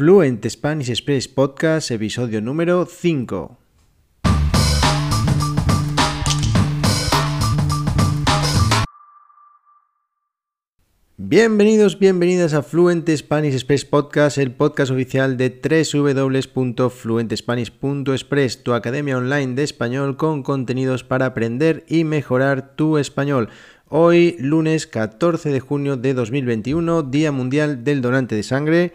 Fluent Spanish Express Podcast, episodio número 5. Bienvenidos, bienvenidas a Fluent Spanish Express Podcast, el podcast oficial de www.fluentespanish.express, tu academia online de español con contenidos para aprender y mejorar tu español. Hoy, lunes 14 de junio de 2021, Día Mundial del Donante de Sangre.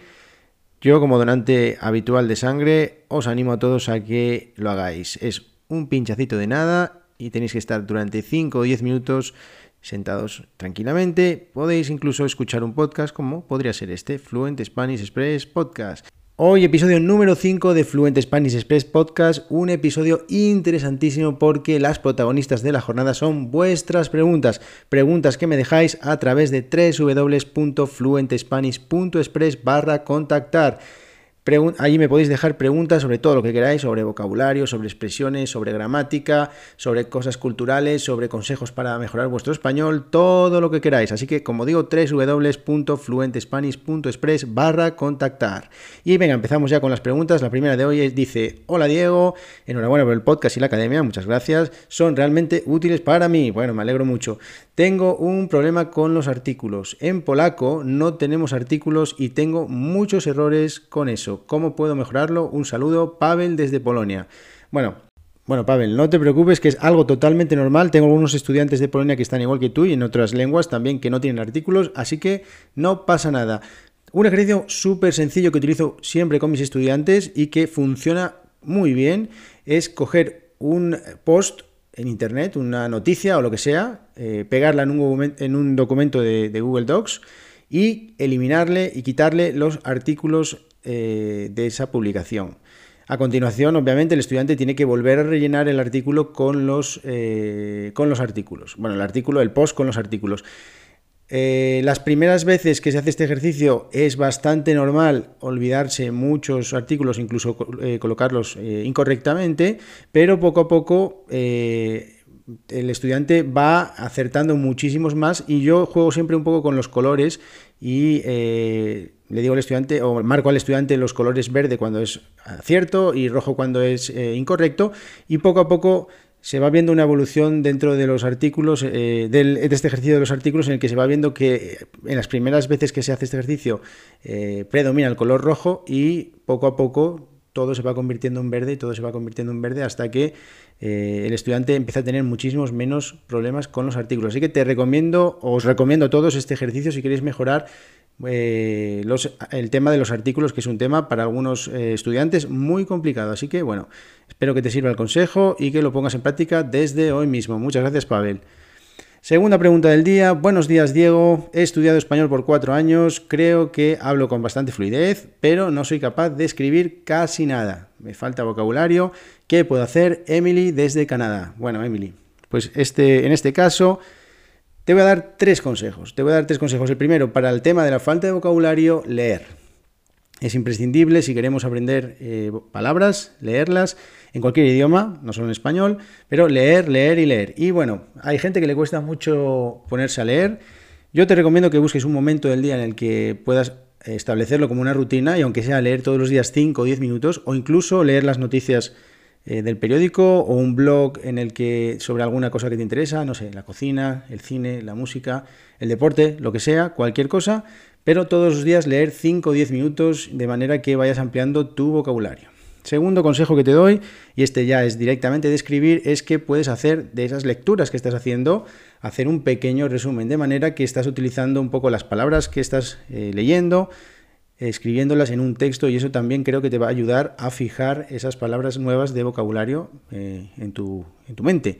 Yo, como donante habitual de sangre, os animo a todos a que lo hagáis. Es un pinchacito de nada y tenéis que estar durante 5 o 10 minutos sentados tranquilamente. Podéis incluso escuchar un podcast como podría ser este, Fluent Spanish Express Podcast. Hoy episodio número 5 de Fluent Spanish Express Podcast, un episodio interesantísimo porque las protagonistas de la jornada son vuestras preguntas, preguntas que me dejáis a través de www.fluentespanish.express barra contactar. Allí me podéis dejar preguntas sobre todo lo que queráis, sobre vocabulario, sobre expresiones, sobre gramática, sobre cosas culturales, sobre consejos para mejorar vuestro español, todo lo que queráis. Así que, como digo, www.fluentespanish.express barra contactar. Y venga, empezamos ya con las preguntas. La primera de hoy es, dice, hola Diego, enhorabuena por el podcast y la academia, muchas gracias. Son realmente útiles para mí. Bueno, me alegro mucho. Tengo un problema con los artículos. En polaco no tenemos artículos y tengo muchos errores con eso. ¿Cómo puedo mejorarlo? Un saludo, Pavel desde Polonia. Bueno, bueno, Pavel, no te preocupes, que es algo totalmente normal. Tengo algunos estudiantes de Polonia que están igual que tú y en otras lenguas también que no tienen artículos, así que no pasa nada. Un ejercicio súper sencillo que utilizo siempre con mis estudiantes y que funciona muy bien es coger un post en Internet, una noticia o lo que sea, eh, pegarla en un, en un documento de, Google Docs y eliminarle y quitarle los artículos eh, de esa publicación. A continuación, obviamente, el estudiante tiene que volver a rellenar el artículo con los, eh, con los artículos. Bueno, el artículo, el post con los artículos. Las primeras veces que se hace este ejercicio es bastante normal olvidarse muchos artículos, incluso colocarlos incorrectamente, pero poco a poco el estudiante va acertando muchísimos más y yo juego siempre un poco con los colores y eh, le digo al estudiante o marco al estudiante los colores verde cuando es cierto y rojo cuando es eh, incorrecto y poco a poco se va viendo una evolución dentro de los artículos, eh, de este ejercicio de los artículos, en el que se va viendo que en las primeras veces que se hace este ejercicio predomina el color rojo y poco a poco todo se va convirtiendo en verde y todo se va convirtiendo en verde hasta que eh, el estudiante empieza a tener muchísimos menos problemas con los artículos. Así que te recomiendo, os recomiendo a todos este ejercicio si queréis mejorar eh, el tema de los artículos, que es un tema para algunos eh, estudiantes muy complicado. Así que bueno, espero que te sirva el consejo y que lo pongas en práctica desde hoy mismo. Muchas gracias, Pavel. Segunda pregunta del día. Buenos días, Diego. He estudiado español por cuatro años. Creo que hablo con bastante fluidez, pero no soy capaz de escribir casi nada. Me falta vocabulario. ¿Qué puedo hacer? Emily desde Canadá. Bueno, Emily, pues este, en este caso te voy a dar tres consejos. Te voy a dar tres consejos. El primero, para el tema de la falta de vocabulario, leer. Es imprescindible si queremos aprender eh, palabras, leerlas en cualquier idioma, no solo en español, pero leer, leer y leer. Y bueno, hay gente que le cuesta mucho ponerse a leer. Yo te recomiendo que busques un momento del día en el que puedas establecerlo como una rutina y aunque sea leer todos los días 5 o 10 minutos o incluso leer las noticias eh, del periódico o un blog en el que sobre alguna cosa que te interesa, no sé, la cocina, el cine, la música, el deporte, lo que sea, cualquier cosa, pero todos los días leer 5 o 10 minutos de manera que vayas ampliando tu vocabulario. Segundo consejo que te doy, y este ya es directamente de escribir, es que puedes hacer de esas lecturas que estás haciendo, hacer un pequeño resumen, de manera que estás utilizando un poco las palabras que estás eh, leyendo, escribiéndolas en un texto, y eso también creo que te va a ayudar a fijar esas palabras nuevas de vocabulario eh, en, tu, en tu mente.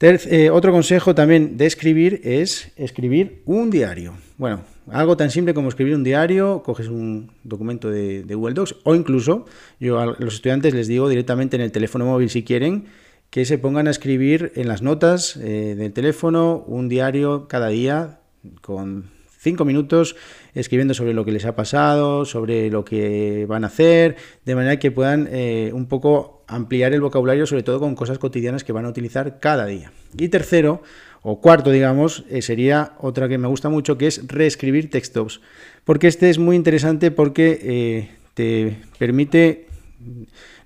Eh, otro consejo también de escribir es escribir un diario. Bueno, algo tan simple como escribir un diario, coges un documento de, Google Docs o incluso yo a los estudiantes les digo directamente en el teléfono móvil si quieren que se pongan a escribir en las notas eh, del teléfono un diario cada día con cinco minutos escribiendo sobre lo que les ha pasado, sobre lo que van a hacer, de manera que puedan eh, un poco ampliar el vocabulario, sobre todo con cosas cotidianas que van a utilizar cada día. Y tercero, o cuarto, digamos, eh, sería otra que me gusta mucho, que es reescribir textos. Porque este es muy interesante porque eh, te permite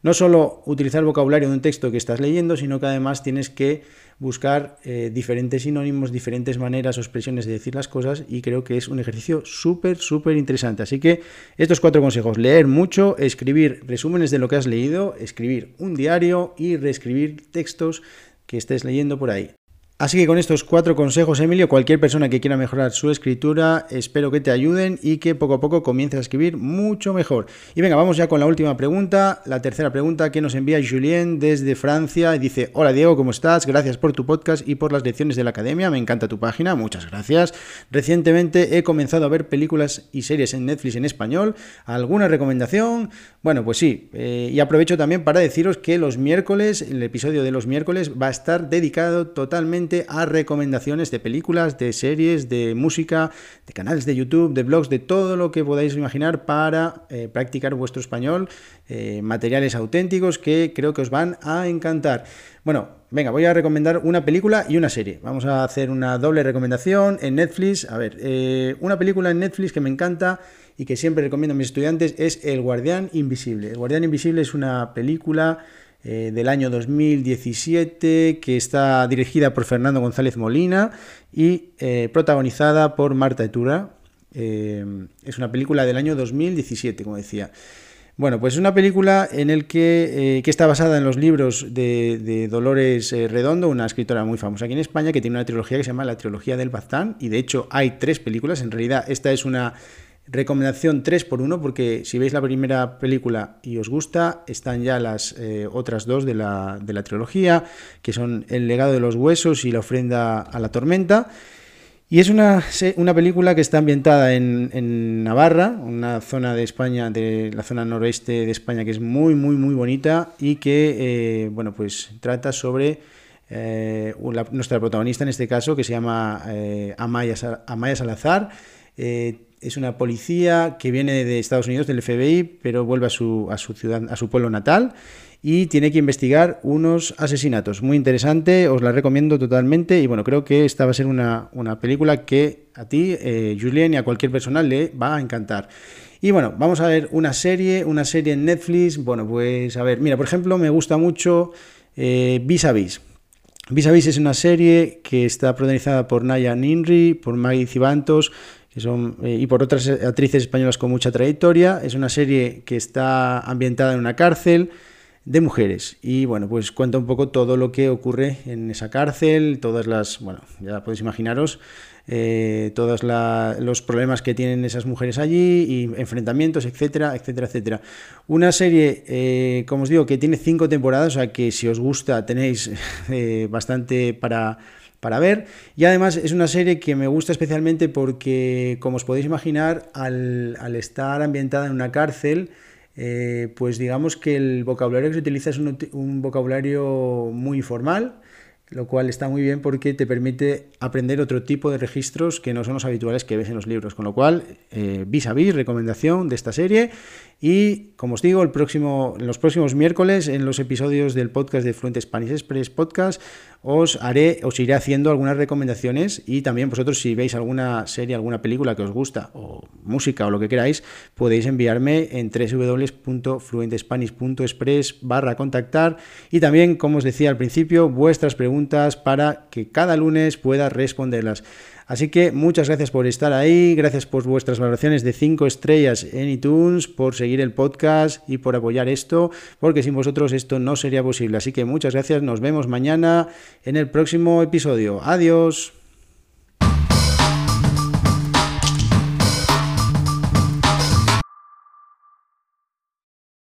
no solo utilizar el vocabulario de un texto que estás leyendo, sino que además tienes que buscar eh, diferentes sinónimos, diferentes maneras o expresiones de decir las cosas y creo que es un ejercicio súper, súper interesante. Así que estos cuatro consejos, leer mucho, escribir resúmenes de lo que has leído, escribir un diario y reescribir textos que estés leyendo por ahí. Así que con estos cuatro consejos, Emilio, cualquier persona que quiera mejorar su escritura, espero que te ayuden y que poco a poco comiences a escribir mucho mejor. Y venga, vamos ya con la última pregunta, la tercera pregunta que nos envía Julien desde Francia. Y dice, hola Diego, ¿cómo estás? Gracias por tu podcast y por las lecciones de la academia. Me encanta tu página, muchas gracias. Recientemente he comenzado a ver películas y series en Netflix en español. ¿Alguna recomendación? Bueno, pues sí. Eh, y aprovecho también para deciros que los miércoles, el episodio de los miércoles va a estar dedicado totalmente a recomendaciones de películas, de series, de música, de canales de YouTube, de blogs, de todo lo que podáis imaginar para eh, practicar vuestro español, eh, materiales auténticos que creo que os van a encantar. Bueno, venga, voy a recomendar una película y una serie. Vamos a hacer una doble recomendación en Netflix. A ver, eh, una película en Netflix que me encanta y que siempre recomiendo a mis estudiantes es El Guardián Invisible. El Guardián Invisible es una película eh, del año 2017 que está dirigida por Fernando González Molina y eh, protagonizada por Marta Etura. Eh, es una película del año 2017, como decía. Bueno, pues es una película en el que, está basada en los libros de, de, Dolores Redondo, una escritora muy famosa aquí en España, que tiene una trilogía que se llama La trilogía del Baztán, y de hecho hay tres películas, en realidad esta es una Recomendación 3 por 1 porque si veis la primera película y os gusta, están ya las eh, otras dos de la, de la, trilogía, que son El legado de los huesos y La ofrenda a la tormenta. Y es una, una película que está ambientada en, Navarra, una zona de España, de la zona noroeste de España, que es muy, muy, muy bonita y que, eh, bueno, pues trata sobre eh, nuestra protagonista en este caso, que se llama Amaya, Amaya Salazar es una policía que viene de Estados Unidos, del FBI, pero vuelve a su, a su ciudad, a su pueblo natal y tiene que investigar unos asesinatos. Muy interesante, os la recomiendo totalmente y bueno, creo que esta va a ser una, película que a ti, eh, Julien, y a cualquier persona le va a encantar. Y bueno, vamos a ver una serie, una serie en Netflix. Bueno, pues a ver, mira, por ejemplo, me gusta mucho eh, Vis a Vis. Vis a Vis es una serie que está protagonizada por Naya Ninri, por Maggie Cibantos, eh, y por otras actrices españolas con mucha trayectoria. Es una serie que está ambientada en una cárcel de mujeres y bueno, pues cuenta un poco todo lo que ocurre en esa cárcel, todas las, bueno, ya podéis imaginaros, eh, todos los problemas que tienen esas mujeres allí y enfrentamientos, etcétera, etcétera, etcétera. Una serie, eh, como os digo, que tiene cinco temporadas, o sea que si os gusta tenéis bastante para para ver. Y además es una serie que me gusta especialmente porque, como os podéis imaginar, al, estar ambientada en una cárcel, eh, pues digamos que el vocabulario que se utiliza es un, vocabulario muy formal, lo cual está muy bien porque te permite aprender otro tipo de registros que no son los habituales que ves en los libros. Con lo cual, eh, vis a vis, recomendación de esta serie. Y como os digo, los próximos miércoles, en los episodios del podcast de Fluent Spanish Express Podcast, os haré, os iré haciendo algunas recomendaciones y también vosotros si veis alguna serie, alguna película que os gusta o música o lo que queráis, podéis enviarme en www.fluentespanish.express barra contactar y también, como os decía al principio, vuestras preguntas para que cada lunes pueda responderlas. Así que muchas gracias por estar ahí, gracias por vuestras valoraciones de 5 estrellas en iTunes, por seguir el podcast y por apoyar esto, porque sin vosotros esto no sería posible. Así que muchas gracias, nos vemos mañana en el próximo episodio. Adiós.